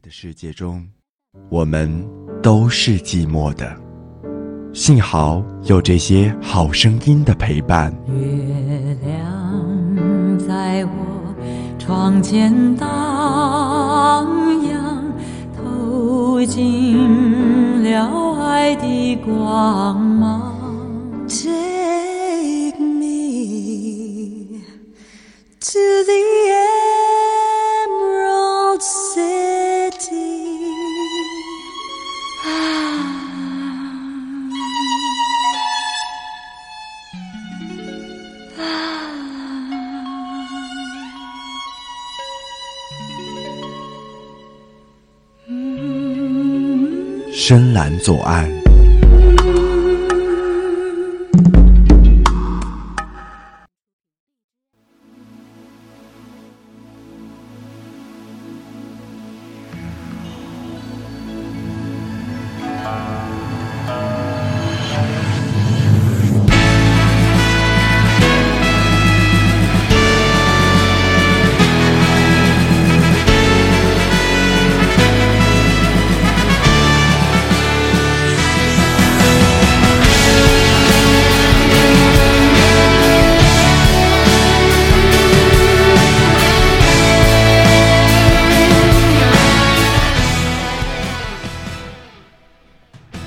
的世界中，我们都是寂寞的。幸好有这些好声音的陪伴。月亮在我窗前荡漾，透进了爱的光芒。Take me to the Emerald 深蓝左岸，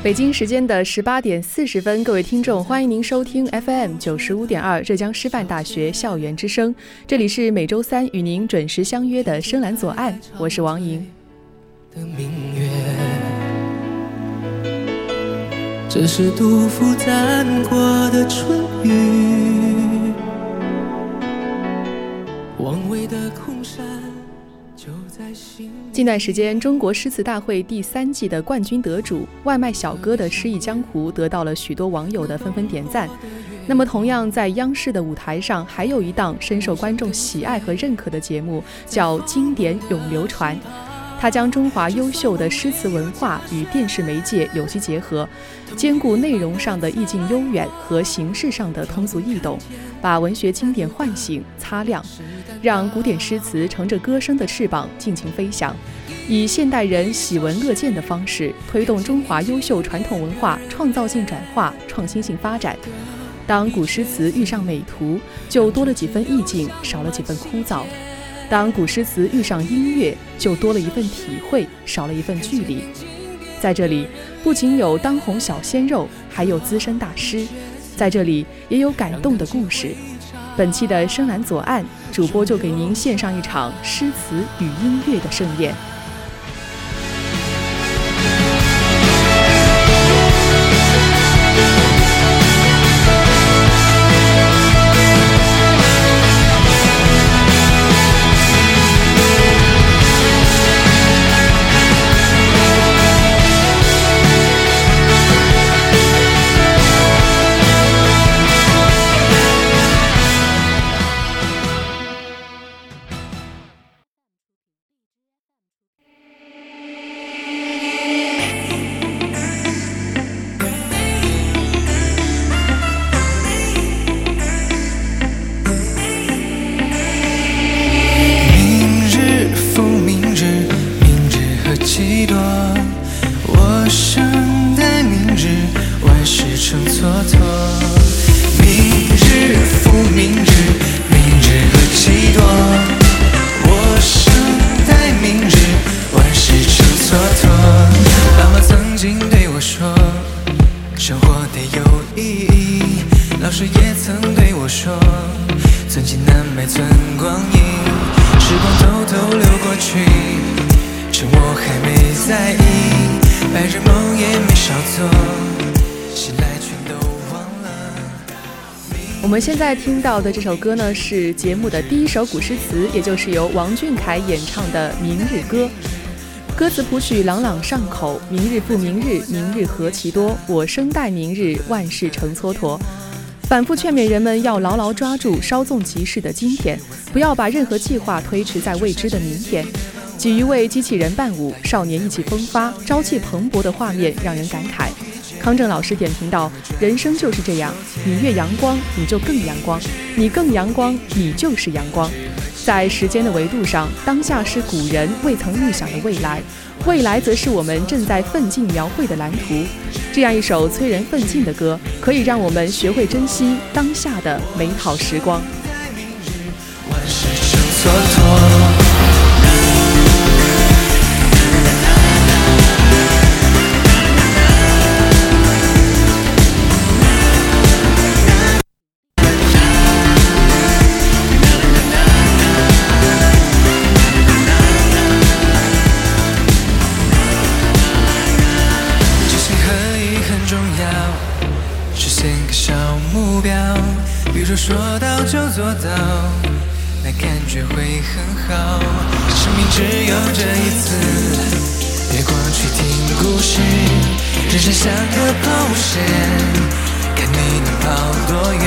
北京时间的十八点四十分，各位听众，欢迎您收听 FM 九十五点二浙江师范大学校园之声，这里是每周三与您准时相约的深蓝左岸，我是王莹。的明月，这是杜甫赞过的春雨，王维的空山就在心。近段时间，中国诗词大会第三季的冠军得主外卖小哥的诗意江湖得到了许多网友的纷纷点赞。那么，同样在央视的舞台上，还有一档深受观众喜爱和认可的节目，叫《经典永流传》。它将中华优秀的诗词文化与电视媒介有机结合，兼顾内容上的意境悠远和形式上的通俗易懂，把文学经典唤醒、擦亮，让古典诗词乘着歌声的翅膀尽情飞翔，以现代人喜闻乐见的方式推动中华优秀传统文化创造性转化、创新性发展。当古诗词遇上美图，就多了几分意境，少了几分枯燥。当古诗词遇上音乐，就多了一份体会，少了一份距离。在这里，不仅有当红小鲜肉，还有资深大师，在这里也有感动的故事。本期的深蓝左岸，主播就给您献上一场诗词与音乐的盛宴。老师也曾对我说，寸金难买寸光阴。时光偷偷流过去，趁我还没在意，白日梦也没少做，醒来全都忘了。我们现在听到的这首歌呢，是节目的第一首古诗词，也就是由王俊凯演唱的《明日歌》。歌词谱曲朗朗上口，明日复明日，明日何其多。我生待明日，万事成蹉跎。反复劝勉人们要牢牢抓住稍纵即逝的今天，不要把任何计划推迟在未知的明天。几余位机器人伴舞，少年意气风发、朝气蓬勃的画面让人感慨。康正老师点评道：“人生就是这样，你越阳光，你就更阳光；你更阳光，你就是阳光。”在时间的维度上，当下是古人未曾预想的未来，未来则是我们正在奋进描绘的蓝图。这样一首催人奋进的歌，可以让我们学会珍惜当下的美好时光。万事成蹉跎。人生像个抛物线，看你能跑多远。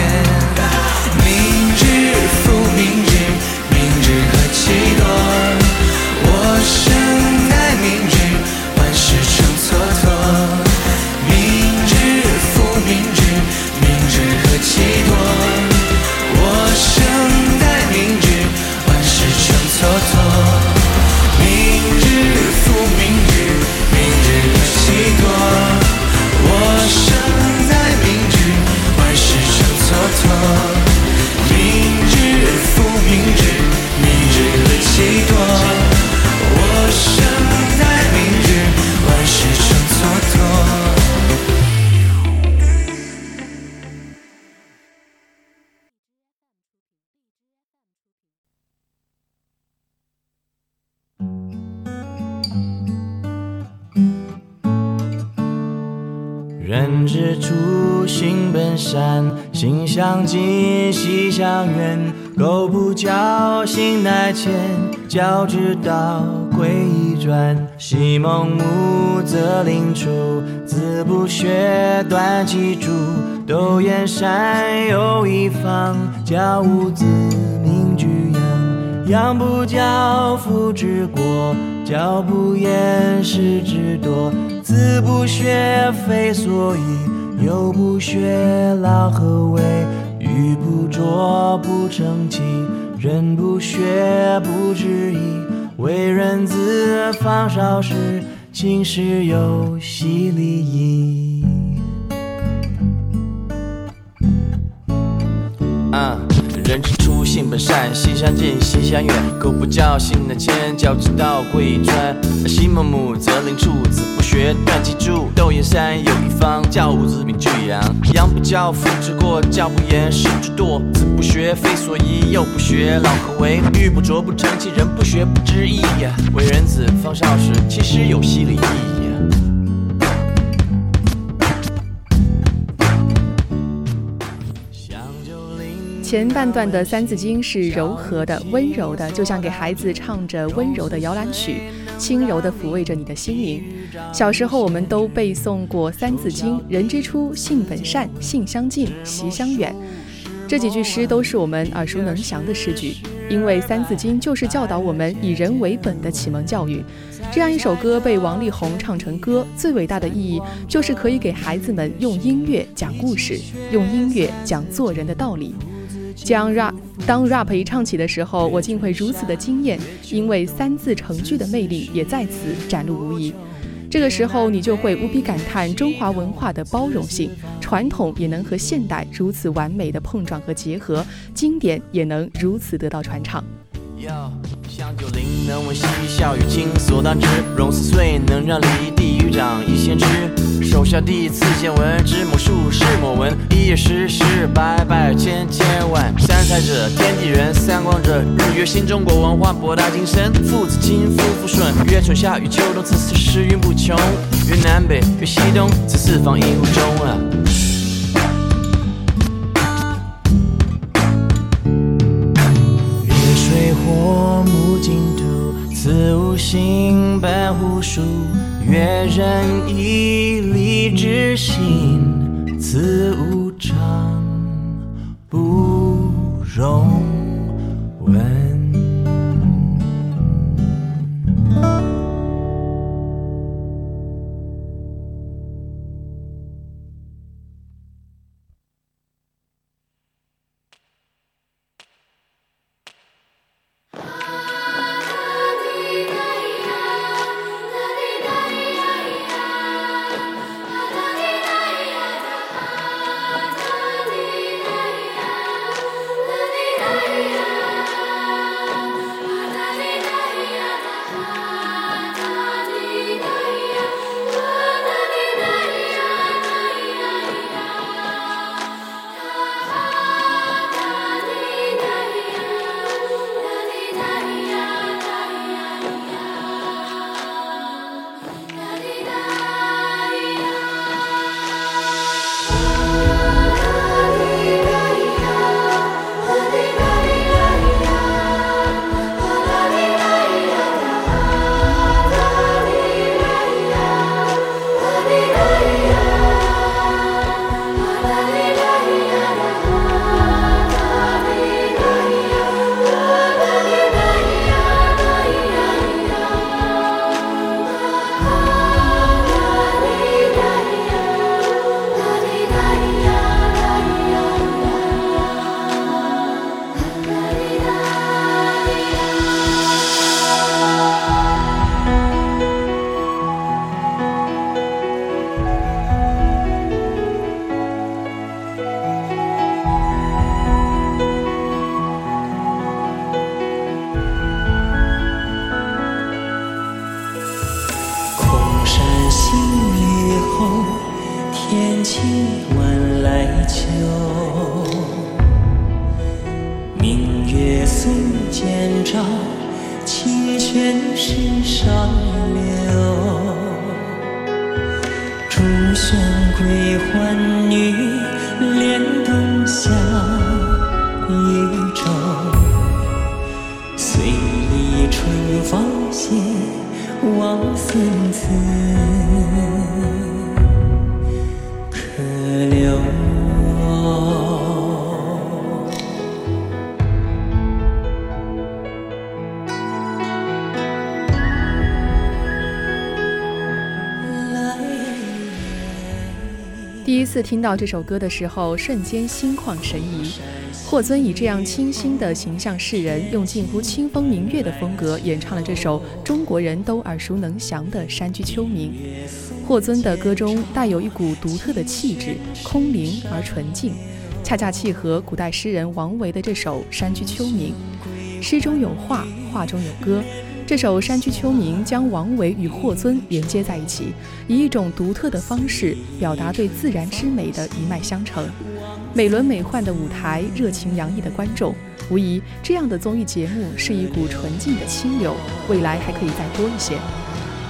人之初，性本善，性相近，习相远。苟不教，性乃迁。教之道，贵以专。昔孟母，择邻处，子不学，断机杼。窦燕山有一方，教五子，名俱扬。养不教，父之过；教不严，师之惰。子不学，非所宜；幼不学，老何为？玉不琢，不成器；人不学，不知义。为人子，方少时，亲师友，习礼仪。本善，习相近，习相远。苟不教，性乃迁。教之道，贵以专。昔孟母，择邻处，子不学，断机杼。窦燕山有一方，教五子，名俱扬。养不教，父之过；教不严，师之惰。子不学，非所宜；幼不学，老何为？玉不琢，不成器；人不学，不知义。为人子，方少时，亲师友，习礼义。前半段的《三字经》是柔和的、温柔的，就像给孩子唱着温柔的摇篮曲，轻柔地抚慰着你的心灵。小时候，我们都背诵过《三字经》：“人之初，性本善，性相近，习相远。”这几句诗都是我们耳熟能详的诗句，因为《三字经》就是教导我们以人为本的启蒙教育。这样一首歌被王力宏唱成歌，最伟大的意义就是可以给孩子们用音乐讲故事，用音乐讲做人的道理。将 rap 当 rap 一唱起的时候，我竟会如此的惊艳，因为三字成句的魅力也在此展露无遗。这个时候，你就会无比感叹中华文化的包容性，传统也能和现代如此完美的碰撞和结合，经典也能如此得到传唱。要香九龄能闻嬉笑语轻所当知，融四岁能让梨地狱长一先知。手下第一次见闻，知某数是某文，一夜十十百百千千万。三才者，天地人；三光者，日月星。中国文化博大精深，父子亲，夫妇顺，月春夏与秋冬，此四时运不穷。月南北，月西东，此四方一湖中啊。此五行本乎数。月人以礼之心，此无常不容醒雨后，天气晚来秋。明月松间照，清泉石上流。竹喧归浣女，莲动下渔舟。随意春芳歇，望孙子第一次听到这首歌的时候，瞬间心旷神怡。霍尊以这样清新的形象示人，用近乎清风明月的风格演唱了这首中国人都耳熟能详的《山居秋暝》。霍尊的歌中带有一股独特的气质，空灵而纯净，恰恰契合古代诗人王维的这首《山居秋暝》。诗中有画，画中有歌。这首《山居秋暝》将王维与霍尊连接在一起，以一种独特的方式表达对自然之美的一脉相承。美轮美奂的舞台，热情洋溢的观众，无疑这样的综艺节目是一股纯净的清流，未来还可以再多一些。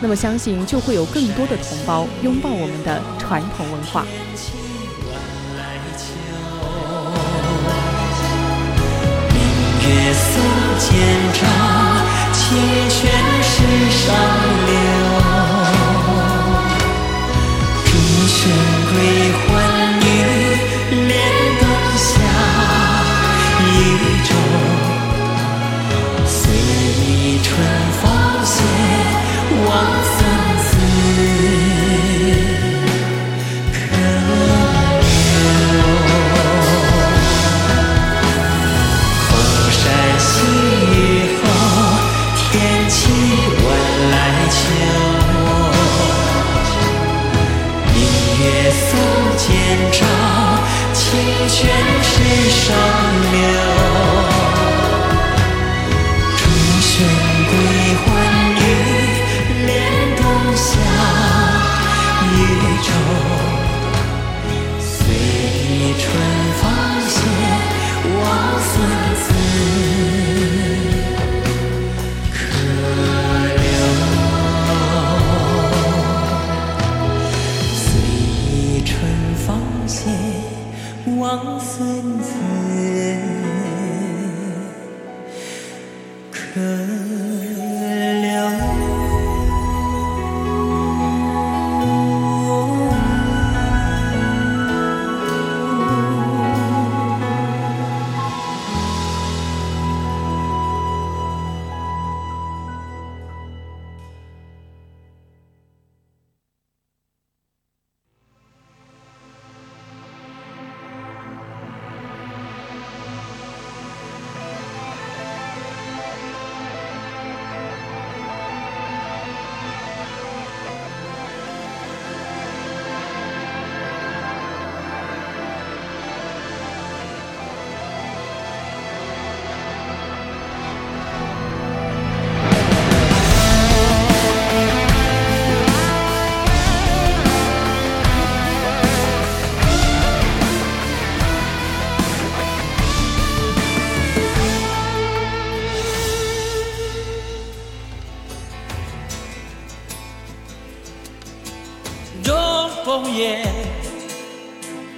那么相信就会有更多的同胞拥抱我们的传统文化。明月松间照，愁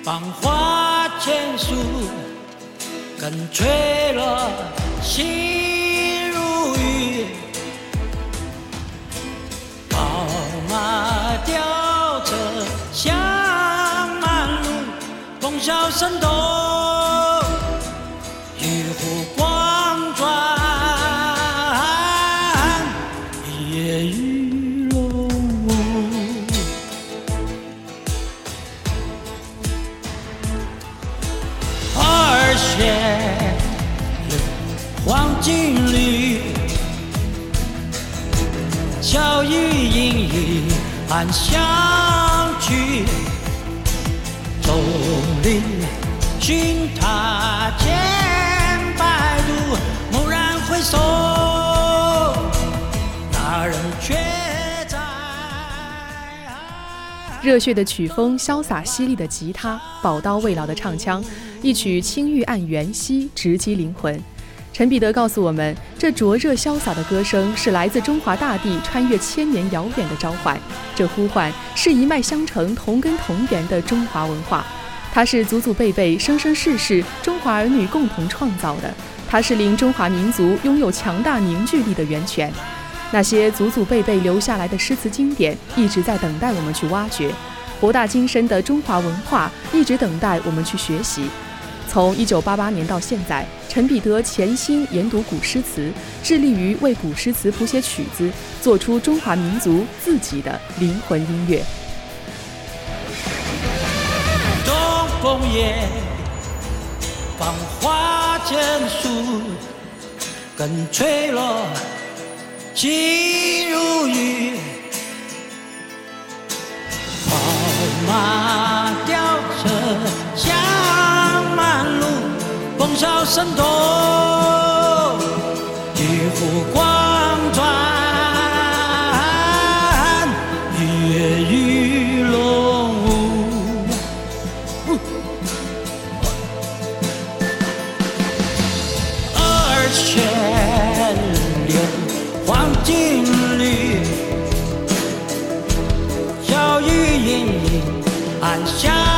芳华千树，更吹落心如雨。宝马雕车香满路，风萧声动，暗香去。钟灵寻他千百度，蓦然回首，那人却在。热血的曲风，潇洒犀利的吉他，宝刀未老的唱腔，一曲青玉案元夕，直击灵魂。陈彼得告诉我们，这灼热潇洒的歌声是来自中华大地穿越千年遥远的召唤，这呼唤是一脉相承、同根同源的中华文化，它是祖祖辈辈、生生世世中华儿女共同创造的，它是令中华民族拥有强大凝聚力的源泉。那些祖祖辈辈留下来的诗词经典，一直在等待我们去挖掘；博大精深的中华文化，一直等待我们去学习。从1988年到现在，陈彼得潜心研读古诗词，致力于为古诗词谱写曲子，做出中华民族自己的灵魂音乐。东风夜，芳华千树，更吹落。心如雨，宝马雕车香，风骚声动，一壶光转，一夜雨龙舞，二千六。黄金缕，小雨盈盈，暗香。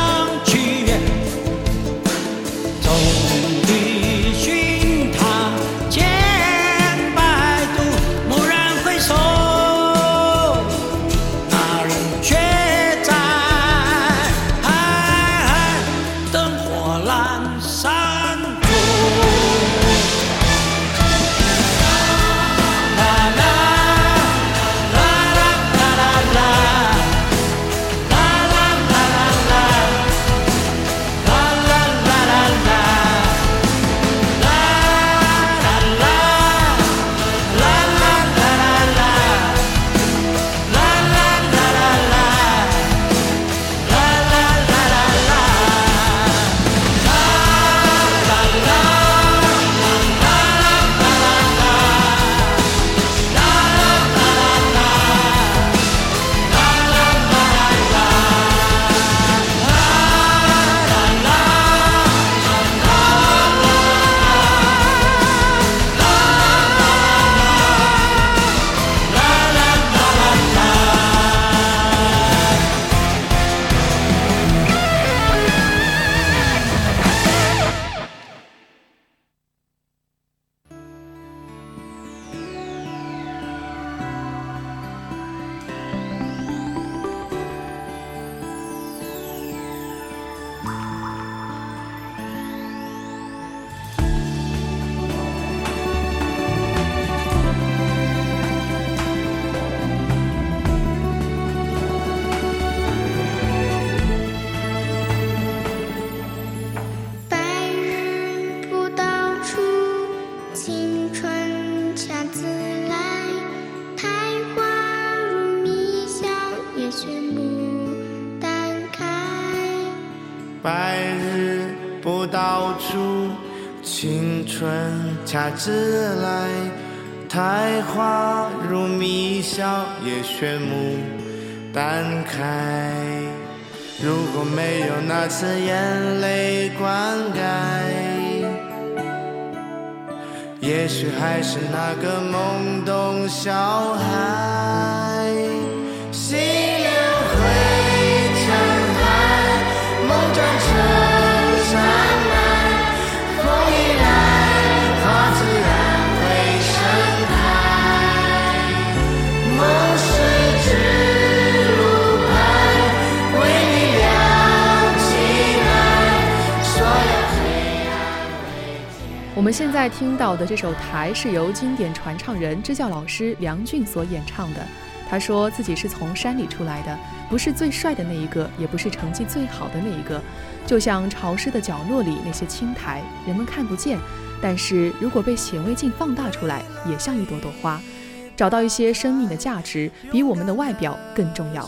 夏至来，苔花如蜜笑，叶炫牡丹开。如果没有那次眼泪灌溉，也许还是那个懵懂小孩。我们现在听到的这首《台》是由经典传唱人、支教老师梁俊所演唱的。他说自己是从山里出来的，不是最帅的那一个，也不是成绩最好的那一个，就像潮湿的角落里那些青苔，人们看不见，但是如果被显微镜放大出来，也像一朵朵花。找到一些生命的价值，比我们的外表更重要。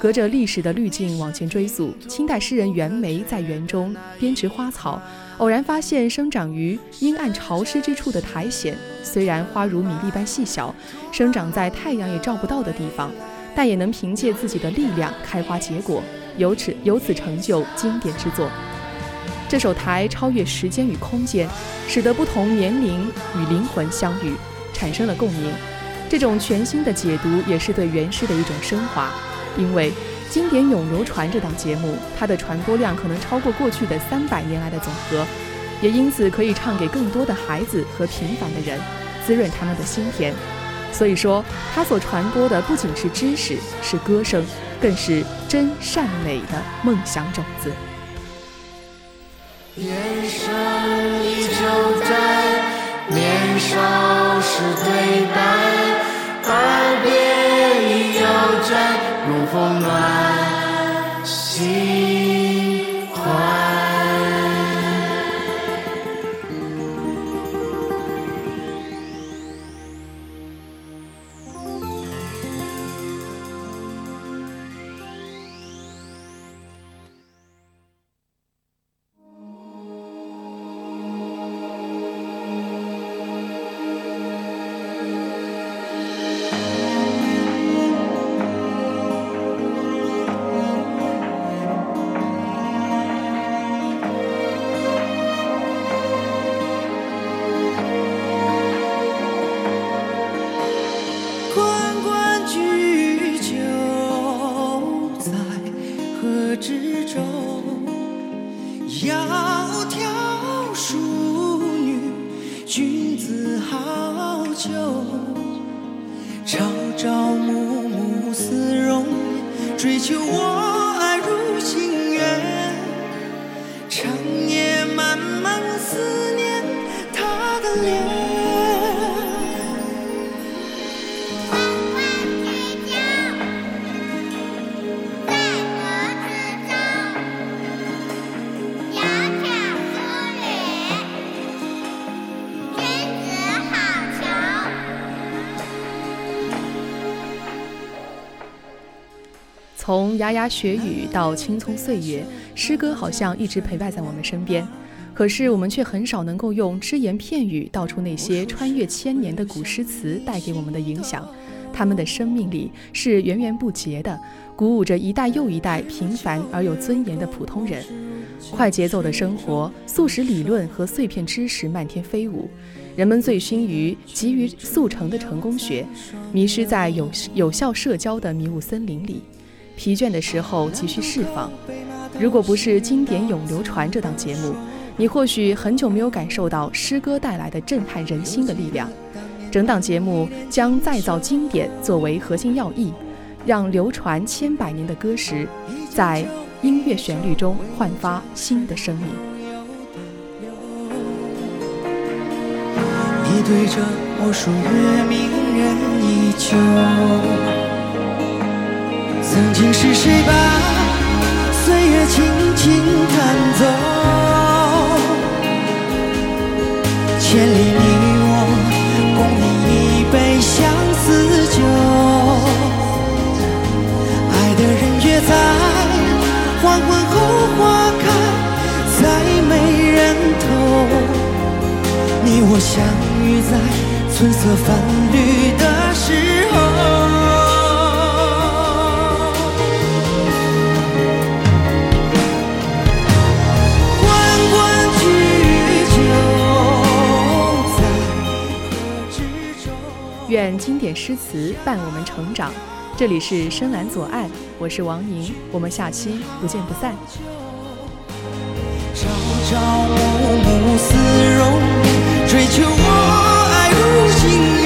隔着历史的滤镜往前追溯，清代诗人袁枚在园中编织花草，偶然发现生长于阴暗潮湿之处的苔藓，虽然花如米粒般细小，生长在太阳也照不到的地方，但也能凭借自己的力量开花结果，由此由此成就经典之作。这首台超越时间与空间，使得不同年龄与灵魂相遇，产生了共鸣。这种全新的解读也是对原诗的一种升华，因为经典永流传这档节目，它的传播量可能超过过去的三百年来的总和，也因此可以唱给更多的孩子和平凡的人，滋润他们的心田。所以说，它所传播的不仅是知识，是歌声，更是真善美的梦想种子。人生依旧在，年少时对白，耳边已犹在，如风暖。旧，朝朝暮暮似容颜，追求我。牙牙学语到青葱岁月，诗歌好像一直陪伴在我们身边。可是我们却很少能够用只言片语道出那些穿越千年的古诗词带给我们的影响。他们的生命力是源源不竭的，鼓舞着一代又一代平凡而有尊严的普通人。快节奏的生活，速食理论和碎片知识漫天飞舞，人们醉心于急于速成的成功学，迷失在有有效社交的迷雾森林里。疲倦的时候急需释放。如果不是经典永流传这档节目，你或许很久没有感受到诗歌带来的震撼人心的力量。整档节目将再造经典作为核心要义，让流传千百年的歌诗，在音乐旋律中焕发新的生命。你对着我说，月明人依旧。曾经是谁把岁月轻轻弹走？千里你我共饮一杯相思酒，爱的人约在黄昏后花开，再没人偷。你我相遇在春色泛绿的愿经典诗词伴我们成长。这里是深蓝左岸，我是王宁，我们下期不见不散。朝朝暮暮思容，追求我爱如星。